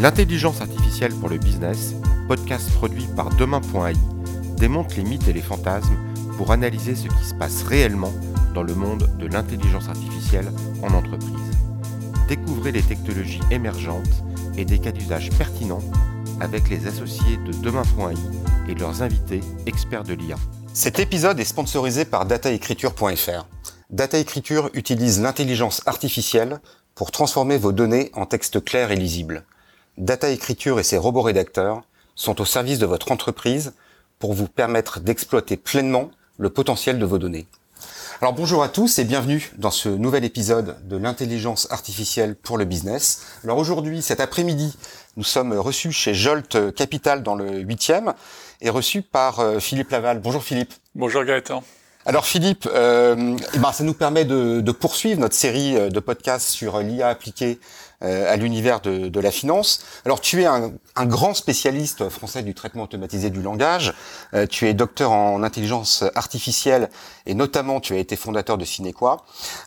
L'intelligence artificielle pour le business, podcast produit par Demain.ai, démonte les mythes et les fantasmes pour analyser ce qui se passe réellement dans le monde de l'intelligence artificielle en entreprise. Découvrez les technologies émergentes et des cas d'usage pertinents avec les associés de Demain.ai et leurs invités experts de l'IA. Cet épisode est sponsorisé par dataécriture.fr. Dataécriture utilise l'intelligence artificielle pour transformer vos données en texte clair et lisible. Data Écriture et ses robots rédacteurs sont au service de votre entreprise pour vous permettre d'exploiter pleinement le potentiel de vos données. Alors bonjour à tous et bienvenue dans ce nouvel épisode de l'intelligence artificielle pour le business. Alors aujourd'hui, cet après-midi, nous sommes reçus chez Jolt Capital dans le 8e et reçus par euh, Philippe Laval. Bonjour Philippe. Bonjour Gaëtan. Alors Philippe, euh, eh ben, ça nous permet de, de, poursuivre notre série euh, de podcasts sur l'IA appliquée euh, à l'univers de, de, la finance. Alors tu es un, un, grand spécialiste français du traitement automatisé du langage, euh, tu es docteur en intelligence artificielle et notamment tu as été fondateur de Cinequa.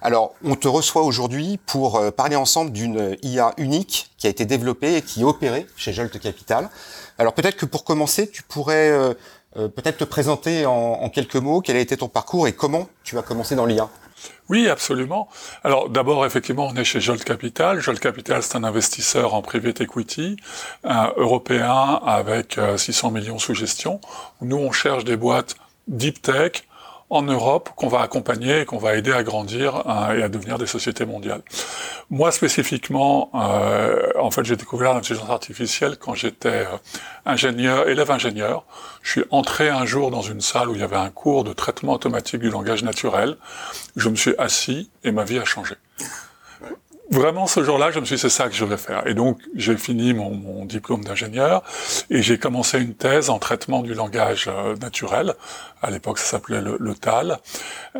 Alors on te reçoit aujourd'hui pour euh, parler ensemble d'une IA unique qui a été développée et qui est opérée chez Jolt Capital. Alors peut-être que pour commencer, tu pourrais euh, peut-être te présenter en, en quelques mots quel a été ton parcours et comment tu as commencé dans l'IA. Oui, absolument. Alors d'abord, effectivement, on est chez Jolt Capital. Jolt Capital, c'est un investisseur en private equity européen avec 600 millions sous gestion. Nous, on cherche des boîtes deep tech en Europe qu'on va accompagner et qu'on va aider à grandir euh, et à devenir des sociétés mondiales. Moi spécifiquement, euh, en fait, j'ai découvert l'intelligence artificielle quand j'étais euh, ingénieur, élève ingénieur. Je suis entré un jour dans une salle où il y avait un cours de traitement automatique du langage naturel. Je me suis assis et ma vie a changé vraiment ce jour-là, je me suis dit c'est ça que je vais faire. Et donc j'ai fini mon, mon diplôme d'ingénieur et j'ai commencé une thèse en traitement du langage euh, naturel. À l'époque, ça s'appelait le, le, TAL.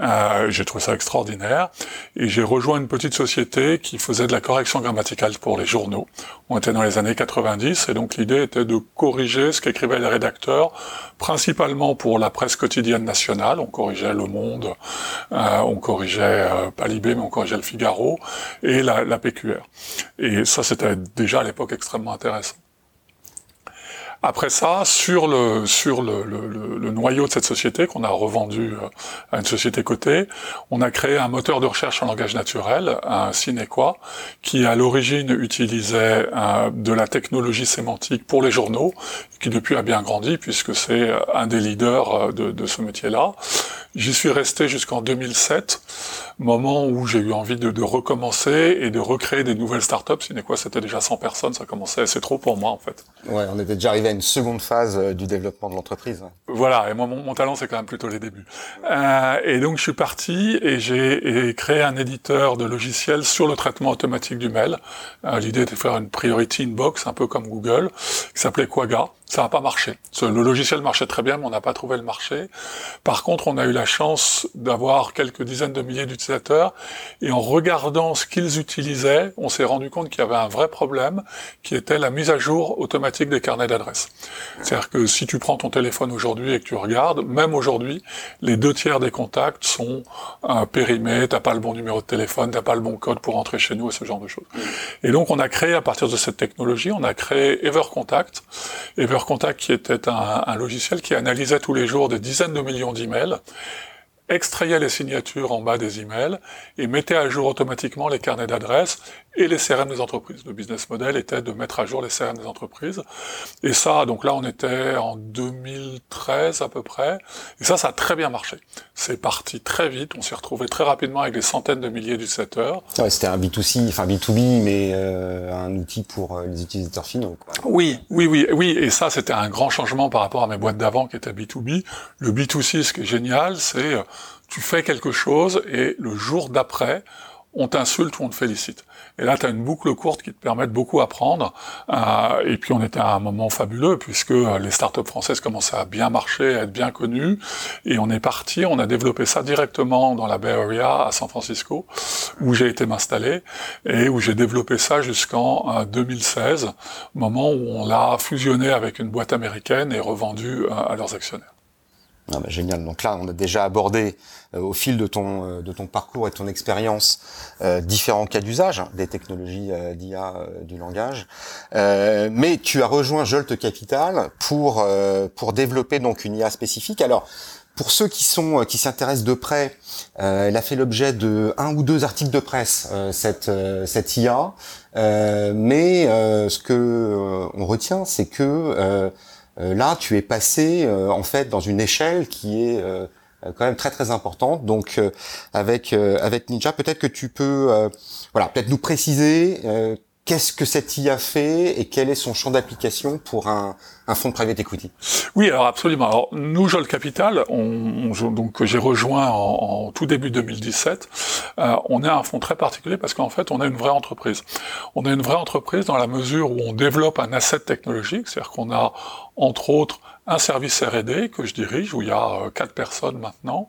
Euh, j'ai trouvé ça extraordinaire et j'ai rejoint une petite société qui faisait de la correction grammaticale pour les journaux. On était dans les années 90 et donc l'idée était de corriger ce qu'écrivaient les rédacteurs, principalement pour la presse quotidienne nationale. On corrigeait Le Monde, euh, on corrigeait euh, pas Libé, mais on corrigeait Le Figaro et la la, PQR. Et ça, c'était déjà à l'époque extrêmement intéressant. Après ça, sur le sur le, le, noyau de cette société qu'on a revendu euh, à une société cotée, on a créé un moteur de recherche en langage naturel, un Cinequa, qui à l'origine utilisait euh, de la technologie sémantique pour les journaux, qui depuis a bien grandi puisque c'est euh, un des leaders de, de ce métier-là. J'y suis resté jusqu'en 2007 moment où j'ai eu envie de, de, recommencer et de recréer des nouvelles startups. quoi c'était déjà 100 personnes, ça commençait, c'est trop pour moi en fait. Ouais, on était déjà arrivé à une seconde phase euh, du développement de l'entreprise. Voilà, et moi mon, mon talent c'est quand même plutôt les débuts. Euh, et donc je suis parti et j'ai créé un éditeur de logiciels sur le traitement automatique du mail. Euh, L'idée était de faire une priority inbox, un peu comme Google, qui s'appelait Quagga ça n'a pas marché. Le logiciel marchait très bien, mais on n'a pas trouvé le marché. Par contre, on a eu la chance d'avoir quelques dizaines de milliers d'utilisateurs, et en regardant ce qu'ils utilisaient, on s'est rendu compte qu'il y avait un vrai problème, qui était la mise à jour automatique des carnets d'adresses. C'est-à-dire que si tu prends ton téléphone aujourd'hui et que tu regardes, même aujourd'hui, les deux tiers des contacts sont euh, périmés, t'as pas le bon numéro de téléphone, t'as pas le bon code pour entrer chez nous et ce genre de choses. Et donc, on a créé, à partir de cette technologie, on a créé EverContact. Ever Contact, qui était un, un, logiciel qui analysait tous les jours des dizaines de millions d'emails extrayait les signatures en bas des emails et mettait à jour automatiquement les carnets d'adresses et les CRM des entreprises. Le business model était de mettre à jour les CRM des entreprises. Et ça, donc là, on était en 2013 à peu près. Et ça, ça a très bien marché. C'est parti très vite. On s'est retrouvé très rapidement avec des centaines de milliers d'utilisateurs. Ouais, c'était un B2C, enfin B2B, mais euh, un outil pour euh, les utilisateurs finaux. Quoi. Oui, oui, oui, oui. Et ça, c'était un grand changement par rapport à mes boîtes d'avant qui étaient B2B. Le B2C, ce qui est génial, c'est euh, tu fais quelque chose et le jour d'après, on t'insulte ou on te félicite. Et là, tu as une boucle courte qui te permet de beaucoup apprendre. Euh, et puis, on était à un moment fabuleux puisque euh, les startups françaises commençaient à bien marcher, à être bien connues. Et on est parti, on a développé ça directement dans la Bay Area à San Francisco, où j'ai été m'installer et où j'ai développé ça jusqu'en euh, 2016, moment où on l'a fusionné avec une boîte américaine et revendu euh, à leurs actionnaires. Ah bah, génial. Donc là, on a déjà abordé euh, au fil de ton euh, de ton parcours et ton expérience euh, différents cas d'usage hein, des technologies d'IA du langage. mais tu as rejoint Jolt Capital pour pour développer donc une IA spécifique. Alors pour ceux qui sont qui s'intéressent de près, elle a fait l'objet de un ou deux articles de presse cette cette IA. mais ce que on retient, c'est que euh, là, tu es passé euh, en fait dans une échelle qui est euh, quand même très très importante. Donc avec avec Ninja, peut-être que tu peux voilà peut-être nous préciser qu'est-ce que cette IA fait et quel est son champ d'application pour un, un fonds de private equity? Oui, alors absolument. Alors nous, Jol Capital, on, donc j'ai rejoint en, tout début 2017, euh, on est un fonds très particulier parce qu'en fait, on a une vraie entreprise. On a une vraie entreprise dans la mesure où on développe un asset technologique, c'est-à-dire qu'on a entre autres un service R&D que je dirige, où il y a euh, quatre personnes maintenant,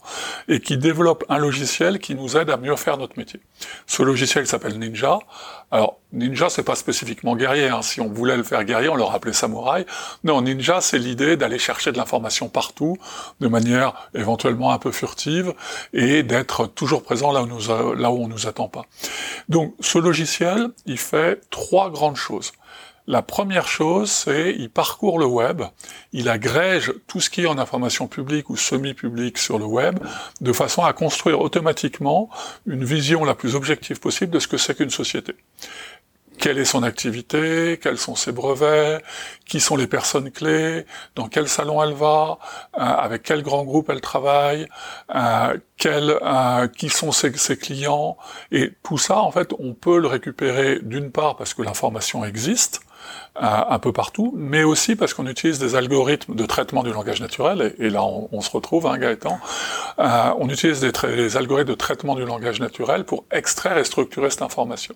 et qui développe un logiciel qui nous aide à mieux faire notre métier. Ce logiciel s'appelle Ninja. Alors, Ninja, c'est pas spécifiquement guerrier. Hein. Si on voulait le faire guerrier, on l'aurait appelé samouraï. Non, Ninja, c'est l'idée d'aller chercher de l'information partout, de manière éventuellement un peu furtive, et d'être toujours présent là où, nous, là où on nous attend pas. Donc, ce logiciel, il fait trois grandes choses. La première chose, c'est il parcourt le web, il agrège tout ce qui est en information publique ou semi-publique sur le web, de façon à construire automatiquement une vision la plus objective possible de ce que c'est qu'une société. Quelle est son activité Quels sont ses brevets Qui sont les personnes clés Dans quel salon elle va euh, Avec quel grand groupe elle travaille euh, euh, Qui sont ses, ses clients Et tout ça, en fait, on peut le récupérer d'une part parce que l'information existe, un peu partout, mais aussi parce qu'on utilise des algorithmes de traitement du langage naturel, et, là on, se retrouve, hein, Gaëtan, euh, on utilise des, algorithmes de traitement du langage naturel pour extraire et structurer cette information.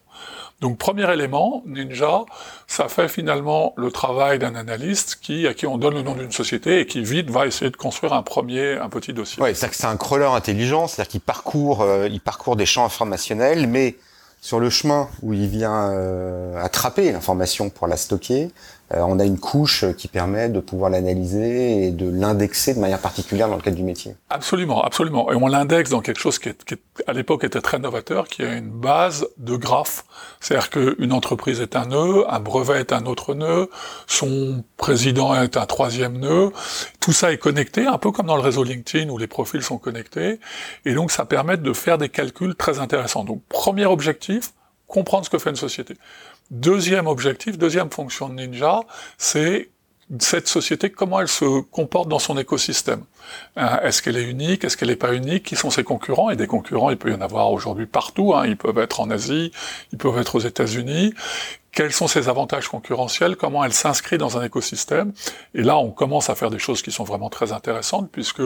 Donc premier élément, Ninja, ça fait finalement le travail d'un analyste qui à qui on donne le nom d'une société et qui vite va essayer de construire un premier, un petit dossier. Ouais, c'est un crawler intelligent, c'est-à-dire qu'il parcourt, euh, il parcourt des champs informationnels, mais sur le chemin où il vient euh, attraper l'information pour la stocker, on a une couche qui permet de pouvoir l'analyser et de l'indexer de manière particulière dans le cadre du métier. Absolument, absolument. Et on l'indexe dans quelque chose qui, est, qui à l'époque était très novateur, qui est une base de graphes. C'est-à-dire qu'une entreprise est un nœud, un brevet est un autre nœud, son président est un troisième nœud. Tout ça est connecté, un peu comme dans le réseau LinkedIn où les profils sont connectés. Et donc ça permet de faire des calculs très intéressants. Donc premier objectif, comprendre ce que fait une société. Deuxième objectif, deuxième fonction de Ninja, c'est cette société, comment elle se comporte dans son écosystème. Euh, est-ce qu'elle est unique Est-ce qu'elle n'est pas unique Qui sont ses concurrents? Et des concurrents, il peut y en avoir aujourd'hui partout. Hein. Ils peuvent être en Asie, ils peuvent être aux États-Unis quels sont ses avantages concurrentiels, comment elle s'inscrit dans un écosystème. Et là, on commence à faire des choses qui sont vraiment très intéressantes, puisque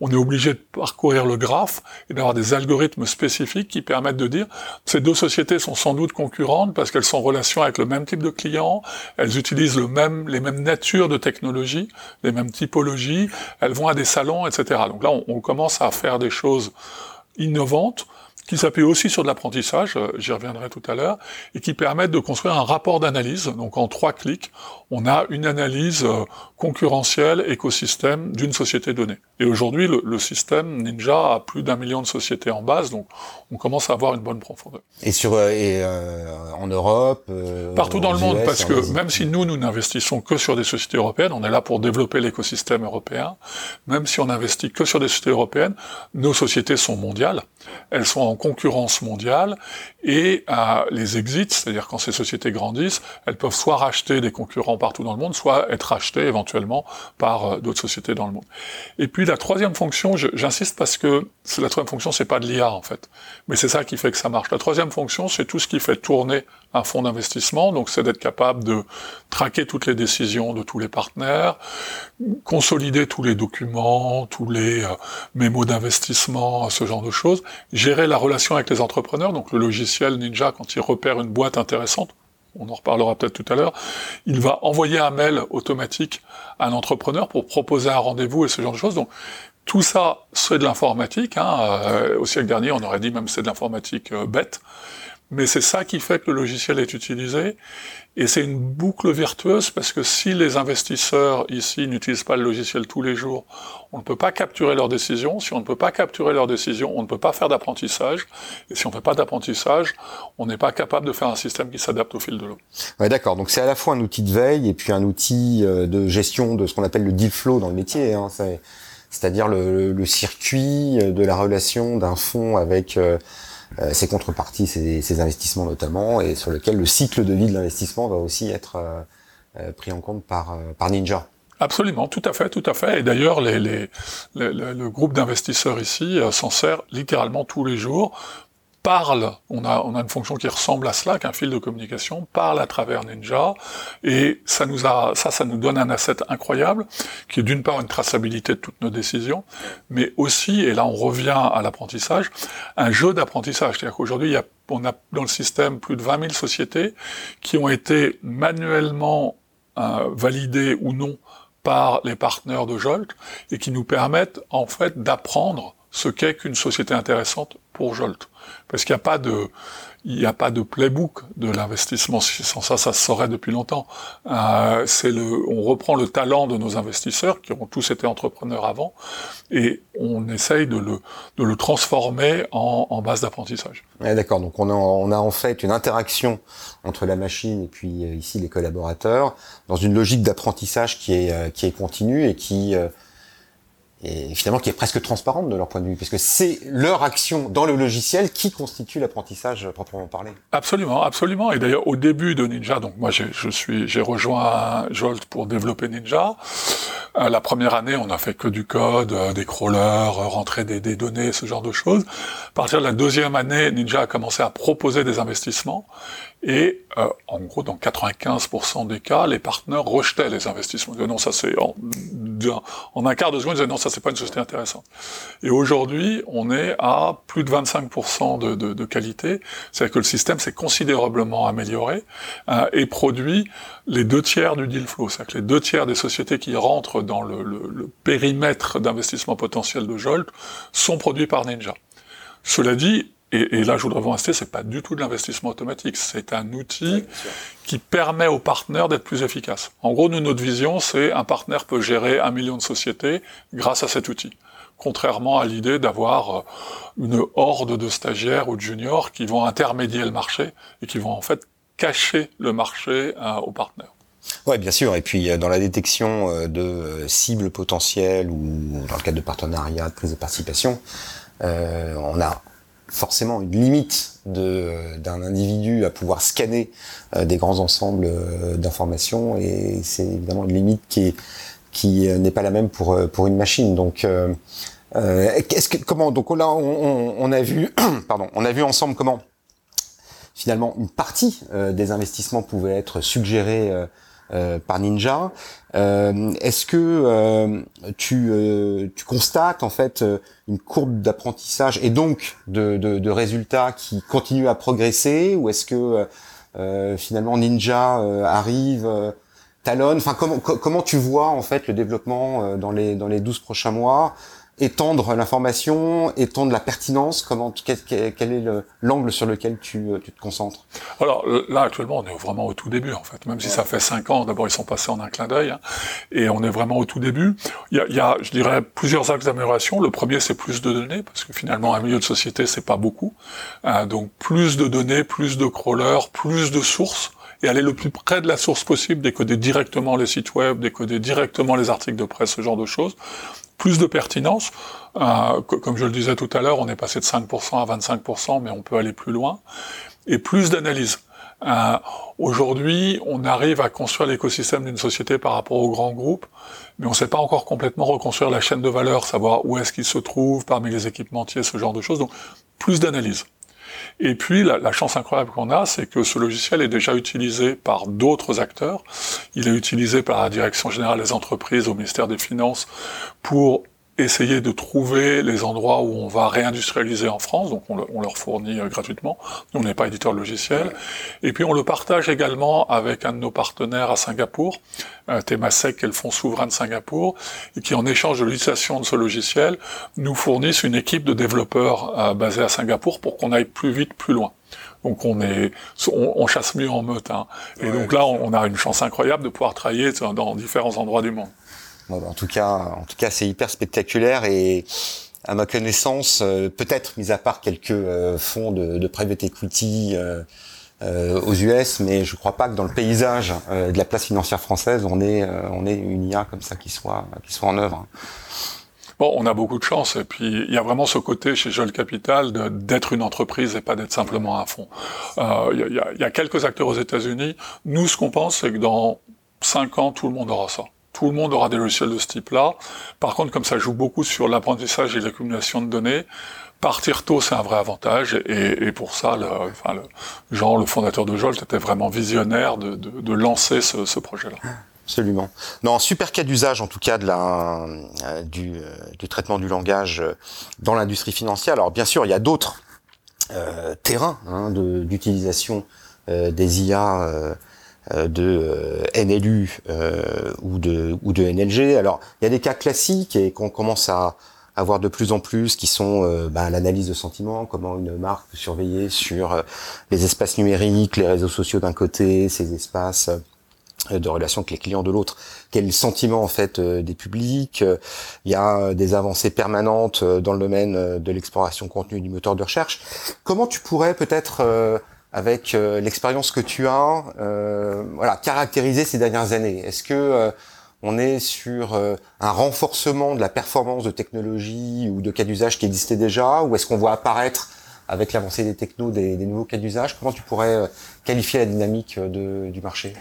on est obligé de parcourir le graphe et d'avoir des algorithmes spécifiques qui permettent de dire ces deux sociétés sont sans doute concurrentes parce qu'elles sont en relation avec le même type de clients, elles utilisent les mêmes natures de technologies, les mêmes typologies, elles vont à des salons, etc. Donc là, on commence à faire des choses innovantes qui s'appuient aussi sur de l'apprentissage, euh, j'y reviendrai tout à l'heure, et qui permettent de construire un rapport d'analyse. Donc en trois clics, on a une analyse euh, concurrentielle, écosystème d'une société donnée. Et aujourd'hui, le, système Ninja a plus d'un million de sociétés en base, donc on commence à avoir une bonne profondeur. Et sur euh, et en Europe, partout dans le monde, parce que même si nous nous n'investissons que sur des sociétés européennes, on est là pour développer l'écosystème européen. Même si on investit que sur des sociétés européennes, nos sociétés sont mondiales, elles sont en concurrence mondiale et euh, les exits, c'est-à-dire quand ces sociétés grandissent, elles peuvent soit racheter des concurrents partout dans le monde, soit être rachetées éventuellement par euh, d'autres sociétés dans le monde. Et puis la troisième fonction, j'insiste parce que la troisième fonction, c'est pas de l'IA en fait, mais c'est ça qui fait que ça marche. La troisième fonction, c'est tout ce qui fait tourner un fonds d'investissement, donc c'est d'être capable de traquer toutes les décisions de tous les partenaires, consolider tous les documents, tous les euh, mémos d'investissement, ce genre de choses, gérer la relation avec les entrepreneurs, donc le logiciel Ninja, quand il repère une boîte intéressante, on en reparlera peut-être tout à l'heure, il va envoyer un mail automatique à un entrepreneur pour proposer un rendez-vous et ce genre de choses. Donc tout ça, c'est de l'informatique. Hein. Euh, au siècle dernier, on aurait dit même c'est de l'informatique euh, bête. Mais c'est ça qui fait que le logiciel est utilisé. Et c'est une boucle vertueuse parce que si les investisseurs ici n'utilisent pas le logiciel tous les jours, on ne peut pas capturer leurs décisions. Si on ne peut pas capturer leurs décisions, on ne peut pas faire d'apprentissage. Et si on ne fait pas d'apprentissage, on n'est pas capable de faire un système qui s'adapte au fil de l'eau. Ouais, d'accord. Donc c'est à la fois un outil de veille et puis un outil euh, de gestion de ce qu'on appelle le deal flow dans le métier. Hein. C'est-à-dire le, circuit de la relation d'un fonds avec euh, ses contreparties, ses, investissements notamment, et sur lequel le cycle de vie de l'investissement va aussi être euh, euh, pris en compte par, par Ninja. Absolument, tout à fait, tout à fait. Et d'ailleurs, les, les, le groupe d'investisseurs ici s'en sert littéralement tous les jours parle, on a, on a une fonction qui ressemble à Slack, un fil de communication, parle à travers Ninja, et ça nous a, ça, ça nous donne un asset incroyable, qui est d'une part une traçabilité de toutes nos décisions, mais aussi, et là on revient à l'apprentissage, un jeu d'apprentissage. C'est-à-dire qu'aujourd'hui, on a dans le système plus de 20 000 sociétés qui ont été manuellement euh, validées ou non par les partenaires de Jolt, et qui nous permettent en fait d'apprendre ce qu'est qu'une société intéressante pour Jolt. Parce qu'il n'y a pas de, il n'y a pas de playbook de l'investissement. Sans ça, ça se saurait depuis longtemps. Euh, c'est le, on reprend le talent de nos investisseurs qui ont tous été entrepreneurs avant, et on essaye de le, de le transformer en, en base d'apprentissage. Ouais, D'accord. Donc on a, on a en fait une interaction entre la machine et puis euh, ici les collaborateurs dans une logique d'apprentissage qui est, euh, qui est continue et qui euh, et finalement qui est presque transparente de leur point de vue, puisque c'est leur action dans le logiciel qui constitue l'apprentissage proprement parlé. Absolument, absolument. Et d'ailleurs, au début de Ninja, donc moi je suis, j'ai rejoint Jolt pour développer Ninja. Euh, la première année, on a fait que du code, euh, des crawlers, euh, rentrer des, données, ce genre de choses. À partir de la deuxième année, Ninja a commencé à proposer des investissements. Et euh, en gros, dans 95% des cas, les partenaires rejetaient les investissements. Ils disaient non, ça c'est en, un quart de seconde, ils disaient non, ça c'est pas une société intéressante. Et aujourd'hui, on est à plus de 25% de, de, de qualité. C'est-à-dire que le système s'est considérablement amélioré euh, et produit les deux tiers du deal flow. C'est-à-dire que les deux tiers des sociétés qui rentrent dans le, le, le périmètre d'investissement potentiel de Jolt sont produits par Ninja. Cela dit, et, là, je voudrais vous insister, c'est pas du tout de l'investissement automatique. C'est un outil qui permet aux partenaires d'être plus efficaces. En gros, nous, notre vision, c'est un partenaire peut gérer un million de sociétés grâce à cet outil. Contrairement à l'idée d'avoir euh, une horde de stagiaires ou de juniors qui vont intermédier le marché et qui vont en fait cacher le marché euh, aux partenaires. Oui, bien sûr. Et puis euh, dans la détection de cibles potentielles ou dans le cadre de partenariats, de prise de participation, euh, on a forcément une limite d'un individu à pouvoir scanner euh, des grands ensembles euh, d'informations. Et c'est évidemment une limite qui qui n'est pas la même pour une machine. Donc euh, comment donc là on, a vu ensemble comment finalement une partie des investissements pouvait être suggérée euh, par Ninja. Euh, est-ce que euh, tu, tu, constates en fait une courbe d'apprentissage et donc de, de, de, résultats qui continuent à progresser ou est-ce que finalement Ninja arrive talonne? Enfin, comment, comment tu vois en fait le développement dans les dans les 12 prochains mois? Étendre l'information, étendre la pertinence Comment quel, est l'angle sur lequel tu, tu, te concentres? Alors là actuellement on est vraiment au tout début en fait, même si ça fait cinq ans. D'abord ils sont passés en un clin d'œil hein, et on est vraiment au tout début. Il y a, il y a je dirais plusieurs axes d'amélioration. Le premier c'est plus de données parce que finalement un milieu de société c'est pas beaucoup. Euh, donc plus de données, plus de crawlers, plus de sources et aller le plus près de la source possible, décoder directement les sites web, décoder directement les articles de presse, ce genre de choses plus de pertinence. Euh, comme je le disais tout à l'heure, on est passé de 5% à 25%, mais on peut aller plus loin. Et plus d'analyse. Euh, Aujourd'hui, on arrive à construire l'écosystème d'une société par rapport aux grands groupes, mais on ne sait pas encore complètement reconstruire la chaîne de valeur, savoir où est-ce qu'il se trouve parmi les équipementiers, ce genre de choses. Donc, plus d'analyse. Et puis, la, chance incroyable qu'on a, c'est que ce logiciel est déjà utilisé par d'autres acteurs. Il est utilisé par la Direction générale des entreprises au ministère des Finances pour essayer de trouver les endroits où on va réindustrialiser en France, donc on, leur fournit euh, gratuitement, nous on n'est pas éditeur logiciel, et puis on le partage également avec un de nos partenaires à Singapour, euh, Temasek, qui est le fonds souverain de Singapour, et qui en échange de l'utilisation de ce logiciel, nous fournissent une équipe de développeurs euh, basés à Singapour pour qu'on aille plus vite, plus loin. Donc on est, on, chasse mieux en meute. Hein. Et donc là, on, a une chance incroyable de pouvoir travailler dans différents endroits du monde en tout cas, en tout cas, c'est hyper spectaculaire et à ma connaissance, euh, peut-être mis à part quelques euh, fonds de, private equity euh, aux US, mais je crois pas que dans le paysage de la place financière française, on ait est une IA comme ça qui soit qui soit en œuvre. Bon, on a beaucoup de chance et puis il y a vraiment ce côté chez Jol Capital d'être une entreprise et pas d'être simplement un fonds. Il y, a, y, a, quelques acteurs aux États-Unis. Nous, ce qu'on pense, c'est que dans cinq ans, tout le monde aura ça tout le monde aura des logiciels de ce type-là. Par contre, comme ça joue beaucoup sur l'apprentissage et l'accumulation de données, partir tôt, c'est un vrai avantage. Et, pour ça, le, enfin, le, Jean, le fondateur de Jolt, était vraiment visionnaire de, de, lancer ce, projet-là. Absolument. Non, super cas d'usage en tout cas de la, euh, du, euh, du, traitement du langage euh, dans l'industrie financière. Alors bien sûr, il y a d'autres terrains hein, d'utilisation des IA de euh, NLU euh, ou de ou de NLG. Alors il y a des cas classiques et qu'on commence à avoir de plus en plus qui sont bah, l'analyse de sentiments, comment une marque peut surveiller sur les espaces numériques, les réseaux sociaux d'un côté, ces espaces de relations avec les clients de l'autre, quel sentiment en fait des publics. Il y a des avancées permanentes dans le domaine de l'exploration contenu du moteur de recherche. Comment tu pourrais peut-être avec euh, l'expérience que tu as, euh, voilà, caractériser ces dernières années. Est-ce que euh, on est sur un renforcement de la performance de technologie ou de cas d'usage qui existait déjà, ou est-ce qu'on voit apparaître avec l'avancée des technos des, des, nouveaux cas d'usage? Comment tu pourrais qualifier la dynamique de, du marché?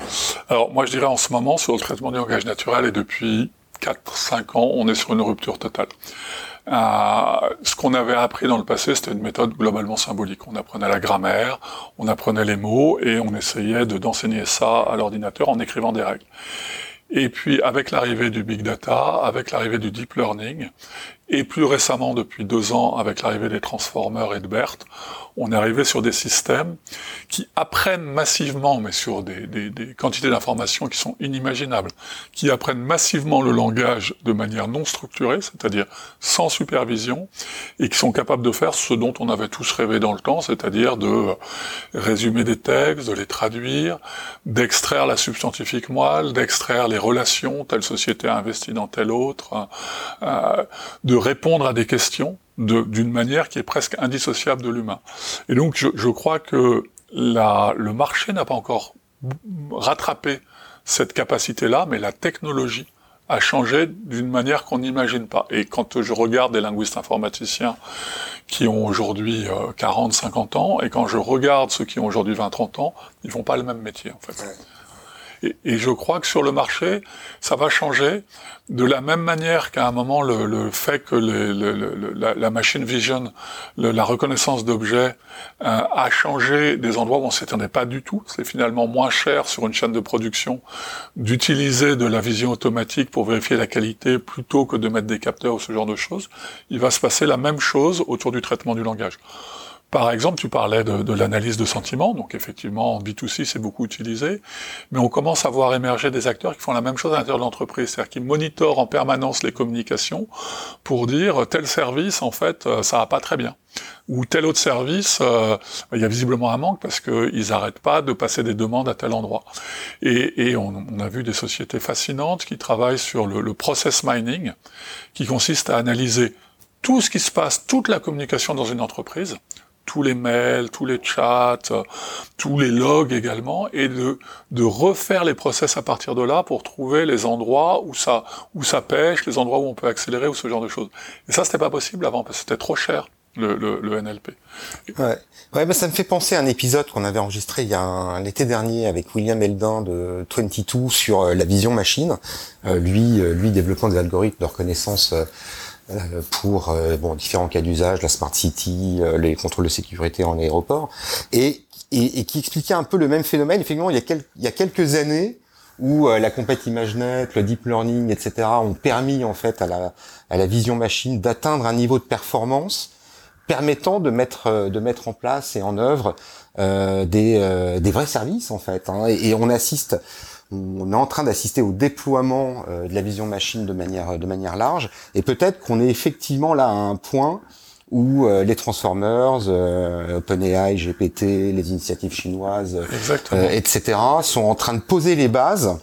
Alors moi je dirais en ce moment sur le traitement du langage naturel et depuis 4-5 ans on est sur une rupture totale. Euh, ce qu'on avait appris dans le passé, c'était une méthode globalement symbolique. On apprenait la grammaire, on apprenait les mots et on essayait de d'enseigner ça à l'ordinateur en écrivant des règles. Et puis avec l'arrivée du big data, avec l'arrivée du deep learning, et plus récemment depuis deux ans avec l'arrivée des transformers et de BERT, on est arrivé sur des systèmes qui apprennent massivement, mais sur des, des, des quantités d'informations qui sont inimaginables, qui apprennent massivement le langage de manière non structurée, c'est-à-dire sans supervision, et qui sont capables de faire ce dont on avait tous rêvé dans le temps, c'est-à-dire de résumer des textes, de les traduire, d'extraire la substantifique moelle, d'extraire les relations, telle société a investi dans telle autre, euh, de répondre à des questions d'une manière qui est presque indissociable de l'humain. Et donc je, crois que le marché n'a pas encore rattrapé cette capacité-là, mais la technologie a changé d'une manière qu'on n'imagine pas. Et quand je regarde des linguistes informaticiens qui ont aujourd'hui 40, euh, 50 ans, et quand je regarde ceux qui ont aujourd'hui 20, 30 ans, ils font pas le même métier, en fait. Et, je crois que sur le marché, ça va changer de la même manière qu'à un moment, le, fait que la, machine vision, la reconnaissance d'objets, euh, a changé des endroits où on s'étendait pas du tout. C'est finalement moins cher sur une chaîne de production d'utiliser de la vision automatique pour vérifier la qualité plutôt que de mettre des capteurs ou ce genre de choses. Il va se passer la même chose autour du traitement du langage. Par exemple, tu parlais de, l'analyse de sentiments, donc effectivement, en B2C, c'est beaucoup utilisé, mais on commence à voir émerger des acteurs qui font la même chose à l'intérieur de l'entreprise, c'est-à-dire qui monitorent en permanence les communications pour dire tel service, en fait, euh, ça va pas très bien. Ou tel autre service, euh, il y a visiblement un manque parce qu'ils n'arrêtent pas de passer des demandes à tel endroit. Et, on, a vu des sociétés fascinantes qui travaillent sur le, le process mining, qui consiste à analyser tout ce qui se passe, toute la communication dans une entreprise, tous les mails, tous les chats, tous les logs également, et de, de refaire les process à partir de là pour trouver les endroits où ça, où ça pêche, les endroits où on peut accélérer ou ce genre de choses. Et ça, c'était pas possible avant parce que c'était trop cher. Le, le, NLP. Ouais, ouais bah ça me fait penser à un épisode qu'on avait enregistré il y a l'été dernier avec William Eldin de 22 sur euh, la vision machine. Euh, lui, euh, lui développant des algorithmes de reconnaissance euh, pour euh, bon, différents cas d'usage, la smart city, euh, les contrôles de sécurité en aéroport, et, et, et, qui expliquait un peu le même phénomène. Effectivement, il y a, il y a quelques années, où la compète ImageNet, le deep learning, etc. ont permis en fait à la, à la vision machine d'atteindre un niveau de performance permettant de mettre de mettre en place et en œuvre des, des vrais services en fait. Hein. et, on assiste on est en train d'assister au déploiement euh, de la vision machine de manière de manière large et peut-être qu'on est effectivement là à un point où euh, les transformers, euh, OpenAI, GPT, les initiatives chinoises, etc., sont en train de poser les bases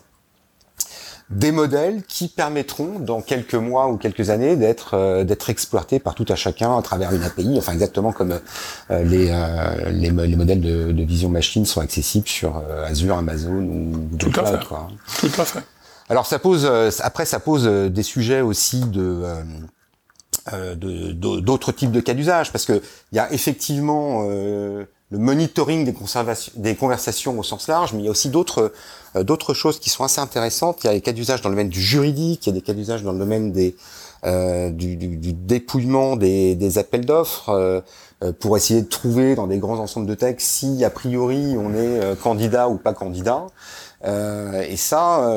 des modèles qui permettront dans quelques mois ou quelques années d'être euh, d'être exploités par tout à chacun à travers une API, enfin exactement comme euh, les, euh, les, les modèles de, de, vision machine sont accessibles sur Azure, Amazon ou Google Tout à fait. Quoi. Tout à fait. Alors ça pose après ça pose des sujets aussi de d'autres types de cas d'usage parce que il y a effectivement le monitoring des, des conversations au sens large, mais il y a aussi d'autres euh, choses qui sont assez intéressantes. Il y a des cas d'usage dans le domaine du juridique, il y a des cas d'usage dans le domaine des euh, du, du, du, dépouillement des, des appels d'offres euh, euh, pour essayer de trouver dans des grands ensembles de textes si a priori on est candidat ou pas candidat. et ça,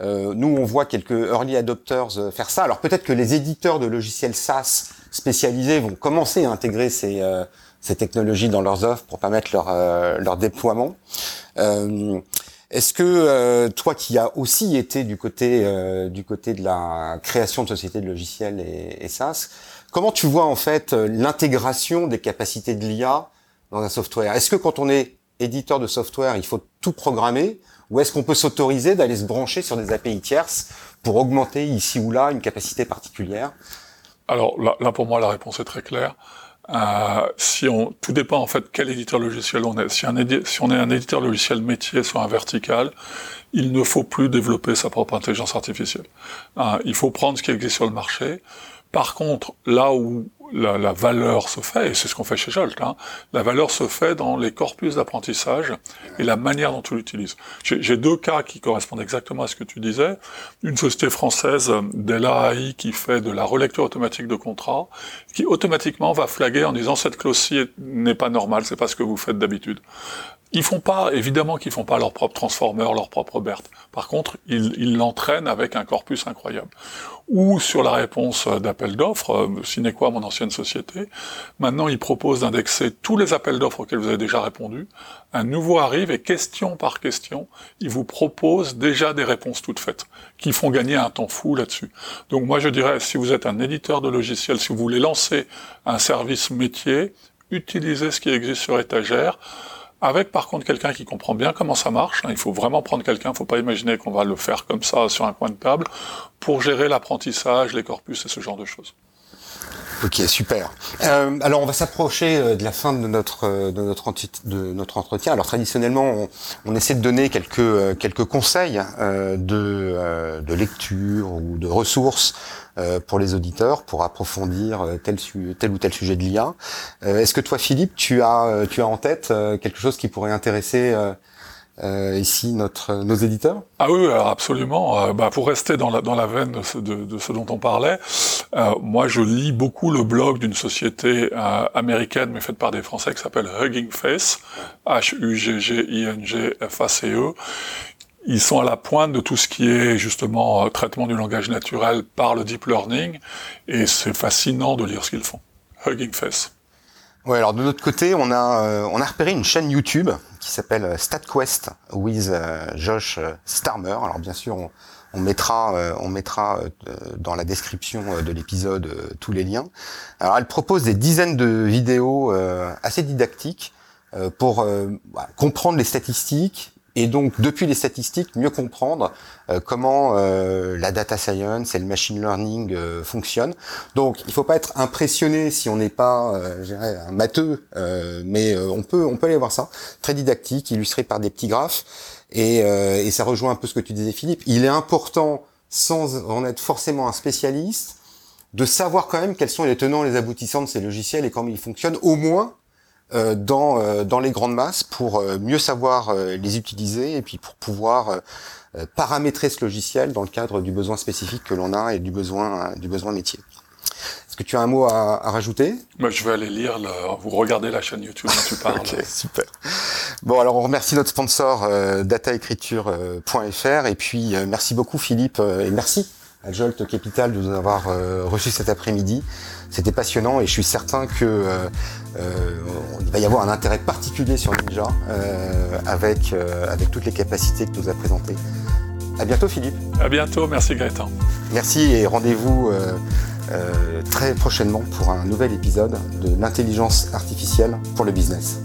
nous on voit quelques early adopters faire ça. Alors peut-être que les éditeurs de logiciels SaaS spécialisés vont commencer à intégrer ces ces technologies dans leurs offres pour permettre leur, euh, leur déploiement. Euh, est-ce que euh, toi qui as aussi été du côté du côté de la création de sociétés de logiciels et, et SaaS, comment tu vois en fait l'intégration des capacités de l'IA dans un software? Est-ce que quand on est éditeur de software, il faut tout programmer? Ou est-ce qu'on peut s'autoriser d'aller se brancher sur des API tierces pour augmenter ici ou là une capacité particulière? Alors là, là, pour moi, la réponse est très claire. Euh, si on, tout dépend en fait quel éditeur logiciel on est. Si, on est un éditeur logiciel métier sur un vertical, il ne faut plus développer sa propre intelligence artificielle. Euh, il faut prendre ce qui existe sur le marché. Par contre, là où la, valeur se fait, et c'est ce qu'on fait chez Jolt, hein, la valeur se fait dans les corpus d'apprentissage et la manière dont tu l'utilises. J'ai deux cas qui correspondent exactement à ce que tu disais. Une société française, Della AI, qui fait de la relecture automatique de contrats, qui automatiquement va flaguer en disant cette clause-ci n'est pas normale, c'est pas ce que vous faites d'habitude. Ils font pas, évidemment qu'ils font pas leur propre transformer, leur propre BERT. Par contre, ils l'entraînent avec un corpus incroyable. Ou sur la réponse d'appel d'offres, euh, quoi mon ancienne société, maintenant ils proposent d'indexer tous les appels d'offres auxquels vous avez déjà répondu. Un nouveau arrive et question par question, ils vous proposent déjà des réponses toutes faites, qui font gagner un temps fou là-dessus. Donc moi je dirais, si vous êtes un éditeur de logiciels, si vous voulez lancer un service métier, utilisez ce qui existe sur étagère avec par contre quelqu'un qui comprend bien comment ça marche. Hein. Il faut vraiment prendre quelqu'un, il ne faut pas imaginer qu'on va le faire comme ça sur un coin de table, pour gérer l'apprentissage, les corpus et ce genre de choses. Ok, super. Euh, alors on va s'approcher euh, de la fin de notre euh, de notre de notre entretien. Alors traditionnellement, on, on essaie de donner quelques euh, quelques conseils euh, de de lecture ou de ressources pour les auditeurs pour approfondir tel tel ou tel sujet de l'IA. Est-ce que toi, Philippe, tu as tu as en tête quelque chose qui pourrait intéresser euh, ici notre nos éditeurs? Ah oui, alors absolument. Euh, bah, pour rester dans la dans la veine de ce, de ce dont on parlait, euh, moi je lis beaucoup le blog d'une société euh, américaine mais faite par des Français qui s'appelle Hugging Face, H U G G I N G F A C E. Ils sont à la pointe de tout ce qui est justement euh, traitement du langage naturel par le deep learning et c'est fascinant de lire ce qu'ils font. Hugging Face. Ouais, alors de notre côté, on a euh, on a repéré une chaîne YouTube qui s'appelle euh, StatQuest with euh, Josh Starmer. Alors bien sûr, on mettra on mettra dans la description de l'épisode tous les liens. Alors elle propose des dizaines de vidéos assez didactiques pour bah, comprendre les statistiques et donc depuis les statistiques mieux comprendre euh, comment euh, la data science et le machine learning euh, fonctionnent. Donc il faut pas être impressionné si on n'est pas un matheux, mais on peut on peut aller voir ça, très didactique, illustré par des petits graphes et, et ça rejoint un peu ce que tu disais Philippe. Il est important sans en être forcément un spécialiste de savoir quand même quels sont les tenants et les aboutissants de ces logiciels et comment ils fonctionnent, au moins euh, dans, euh, dans les grandes masses pour euh, mieux savoir les utiliser et puis pour pouvoir paramétrer ce logiciel dans le cadre du besoin spécifique que l'on a et du besoin du besoin métier. que tu as un mot à, rajouter? Bah, Je vais aller lire, vous regardez la chaîne YouTube dont tu parles. ok, super. Bon, alors on remercie notre sponsor euh, dataécriture.fr et puis euh, merci beaucoup Philippe euh, et merci à Jolt Capital de nous avoir reçu cet après-midi. C'était passionnant et je suis certain que il va y avoir un intérêt particulier sur Ninja avec avec toutes les capacités que tu nous as présentées. À bientôt Philippe. À bientôt, merci Greta. Merci et rendez-vous très prochainement pour un nouvel épisode de l'intelligence artificielle pour le business.